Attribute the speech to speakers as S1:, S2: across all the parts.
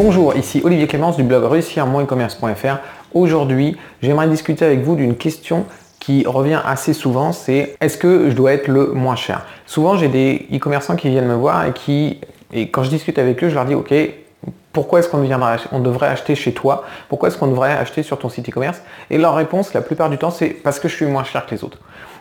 S1: Bonjour, ici Olivier Clémence du blog réussir-e-commerce.fr. Aujourd'hui, j'aimerais discuter avec vous d'une question qui revient assez souvent, c'est est-ce que je dois être le moins cher? Souvent, j'ai des e-commerçants qui viennent me voir et qui, et quand je discute avec eux, je leur dis, ok, pourquoi est-ce qu'on on devrait acheter chez toi? Pourquoi est-ce qu'on devrait acheter sur ton site e-commerce? Et leur réponse, la plupart du temps, c'est parce que je suis moins cher que les autres.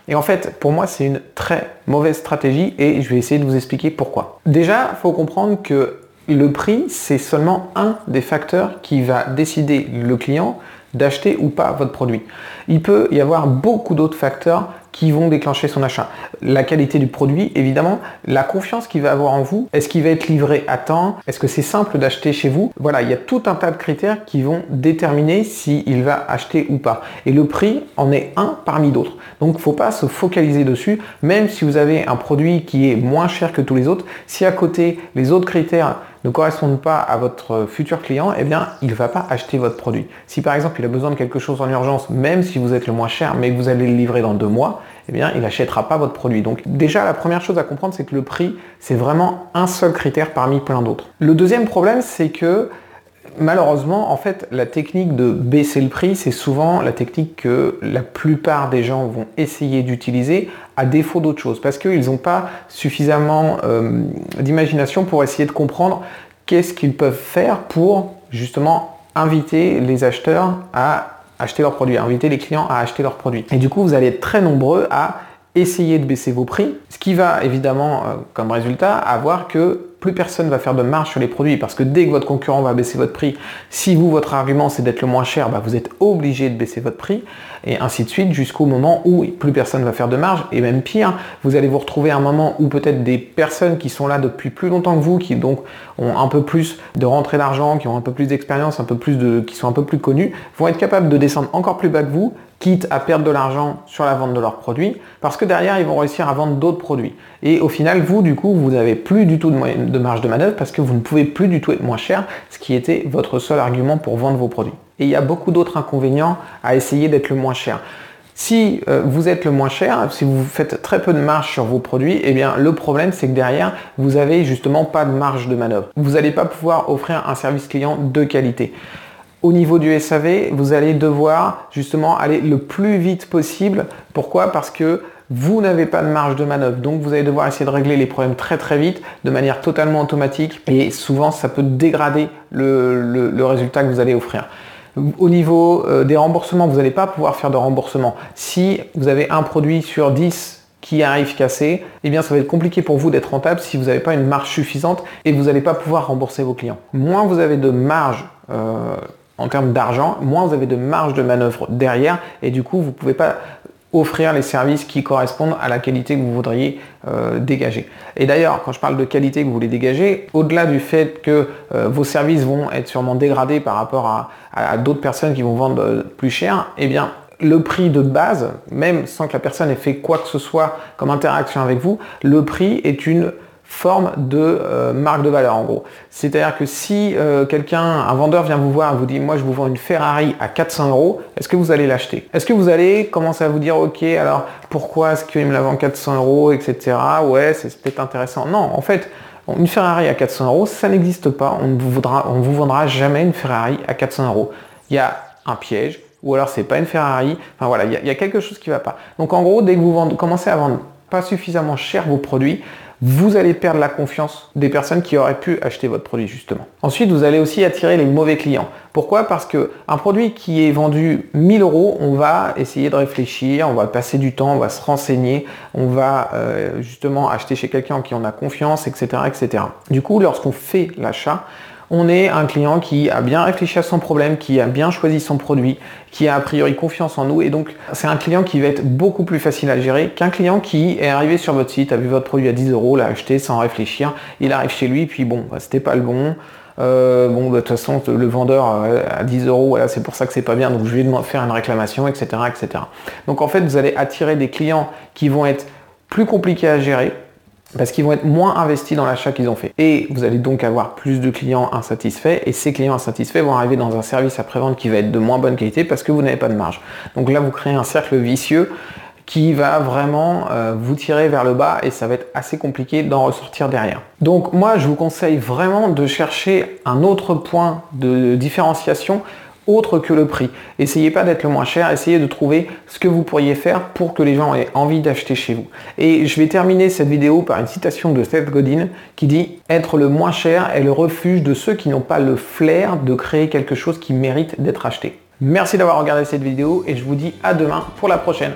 S1: Et en fait, pour moi, c'est une très mauvaise stratégie et je vais essayer de vous expliquer pourquoi. Déjà, faut comprendre que le prix, c'est seulement un des facteurs qui va décider le client d'acheter ou pas votre produit. Il peut y avoir beaucoup d'autres facteurs qui vont déclencher son achat. La qualité du produit, évidemment, la confiance qu'il va avoir en vous, est-ce qu'il va être livré à temps, est-ce que c'est simple d'acheter chez vous? Voilà, il y a tout un tas de critères qui vont déterminer s'il va acheter ou pas. Et le prix en est un parmi d'autres. Donc il ne faut pas se focaliser dessus, même si vous avez un produit qui est moins cher que tous les autres, si à côté les autres critères ne correspondent pas à votre futur client, eh bien, il ne va pas acheter votre produit. Si par exemple, il a besoin de quelque chose en urgence, même si vous êtes le moins cher, mais que vous allez le livrer dans deux mois, eh bien, il n'achètera pas votre produit. Donc déjà, la première chose à comprendre, c'est que le prix, c'est vraiment un seul critère parmi plein d'autres. Le deuxième problème, c'est que malheureusement, en fait, la technique de baisser le prix, c'est souvent la technique que la plupart des gens vont essayer d'utiliser à défaut d'autre chose, parce qu'ils n'ont pas suffisamment euh, d'imagination pour essayer de comprendre qu'est-ce qu'ils peuvent faire pour justement inviter les acheteurs à acheter leurs produits, inviter les clients à acheter leurs produits. Et du coup, vous allez être très nombreux à essayer de baisser vos prix, ce qui va évidemment euh, comme résultat avoir que personne va faire de marge sur les produits parce que dès que votre concurrent va baisser votre prix, si vous, votre argument c'est d'être le moins cher, bah, vous êtes obligé de baisser votre prix et ainsi de suite jusqu'au moment où plus personne va faire de marge et même pire, vous allez vous retrouver à un moment où peut-être des personnes qui sont là depuis plus longtemps que vous, qui donc ont un peu plus de rentrée d'argent, qui ont un peu plus d'expérience, un peu plus de, qui sont un peu plus connus, vont être capables de descendre encore plus bas que vous quitte à perdre de l'argent sur la vente de leurs produits, parce que derrière, ils vont réussir à vendre d'autres produits. Et au final, vous, du coup, vous n'avez plus du tout de, marge de manœuvre parce que vous ne pouvez plus du tout être moins cher, ce qui était votre seul argument pour vendre vos produits. Et il y a beaucoup d'autres inconvénients à essayer d'être le moins cher. Si euh, vous êtes le moins cher, si vous faites très peu de marge sur vos produits, eh bien le problème c'est que derrière, vous n'avez justement pas de marge de manœuvre. Vous n'allez pas pouvoir offrir un service client de qualité au niveau du SAV, vous allez devoir justement aller le plus vite possible. Pourquoi? Parce que vous n'avez pas de marge de manœuvre. Donc vous allez devoir essayer de régler les problèmes très très vite, de manière totalement automatique. Et souvent, ça peut dégrader le, résultat que vous allez offrir. Au niveau euh, des remboursements, vous n'allez pas pouvoir faire de remboursement. Si vous avez un produit sur 10 qui arrive cassé, eh bien ça va être compliqué pour vous d'être rentable si vous n'avez pas une marge suffisante et vous n'allez pas pouvoir rembourser vos clients. Moins vous avez de marge euh, en termes d'argent, moins vous avez de marge de manœuvre derrière et du coup vous ne pouvez pas offrir les services qui correspondent à la qualité que vous voudriez euh, dégager. Et d'ailleurs, quand je parle de qualité que vous voulez dégager, au-delà du fait que euh, vos services vont être sûrement dégradés par rapport à, d'autres personnes qui vont vendre euh, plus cher, eh bien le prix de base, même sans que la personne ait fait quoi que ce soit comme interaction avec vous, le prix est une forme de euh, marque de valeur en gros. C'est-à-dire que si euh, quelqu'un, un vendeur vient vous voir et vous dit moi je vous vends une Ferrari à 400 euros, est-ce que vous allez l'acheter? Est-ce que vous allez commencer à vous dire ok alors pourquoi est-ce qu'il me la vend 400 euros etc. Ouais c'est peut-être intéressant. Non en fait une Ferrari à 400 euros ça n'existe pas. On ne vous, on vous vendra jamais une Ferrari à 400 euros. Il y a un piège ou alors c'est pas une Ferrari. Enfin voilà il y, a, quelque chose qui va pas. Donc en gros dès que vous commencez à vendre pas suffisamment cher vos produits, vous allez perdre la confiance des personnes qui auraient pu acheter votre produit justement. Ensuite, vous allez aussi attirer les mauvais clients. Pourquoi? Parce que un produit qui est vendu 1000 euros, on va essayer de réfléchir, on va passer du temps, on va se renseigner, on va euh, justement acheter chez quelqu'un en qui on a confiance, etc., etc. Du coup, lorsqu'on fait l'achat, on est un client qui a bien réfléchi à son problème, qui a bien choisi son produit, qui a a priori confiance en nous et donc c'est un client qui va être beaucoup plus facile à gérer qu'un client qui est arrivé sur votre site, a vu votre produit à 10 euros, l'a acheté sans réfléchir, il arrive chez lui puis bon, bah, c'était pas le bon. Euh, bon, bah, de toute façon, le vendeur euh, à 10 euros, voilà, c'est pour ça que c'est pas bien, donc je vais faire une réclamation, etc., etc. Donc en fait, vous allez attirer des clients qui vont être plus compliqués à gérer, parce qu'ils vont être moins investis dans l'achat qu'ils ont fait. Et vous allez donc avoir plus de clients insatisfaits et ces clients insatisfaits vont arriver dans un service après-vente qui va être de moins bonne qualité parce que vous n'avez pas de marge. Donc là, vous créez un cercle vicieux qui va vraiment euh, vous tirer vers le bas et ça va être assez compliqué d'en ressortir derrière. Donc moi je vous conseille vraiment de chercher un autre point de différenciation autre que le prix. Essayez pas d'être le moins cher, essayez de trouver ce que vous pourriez faire pour que les gens aient envie d'acheter chez vous. Et je vais terminer cette vidéo par une citation de Seth Godin qui dit Être le moins cher est le refuge de ceux qui n'ont pas le flair de créer quelque chose qui mérite d'être acheté. Merci d'avoir regardé cette vidéo et je vous dis à demain pour la prochaine.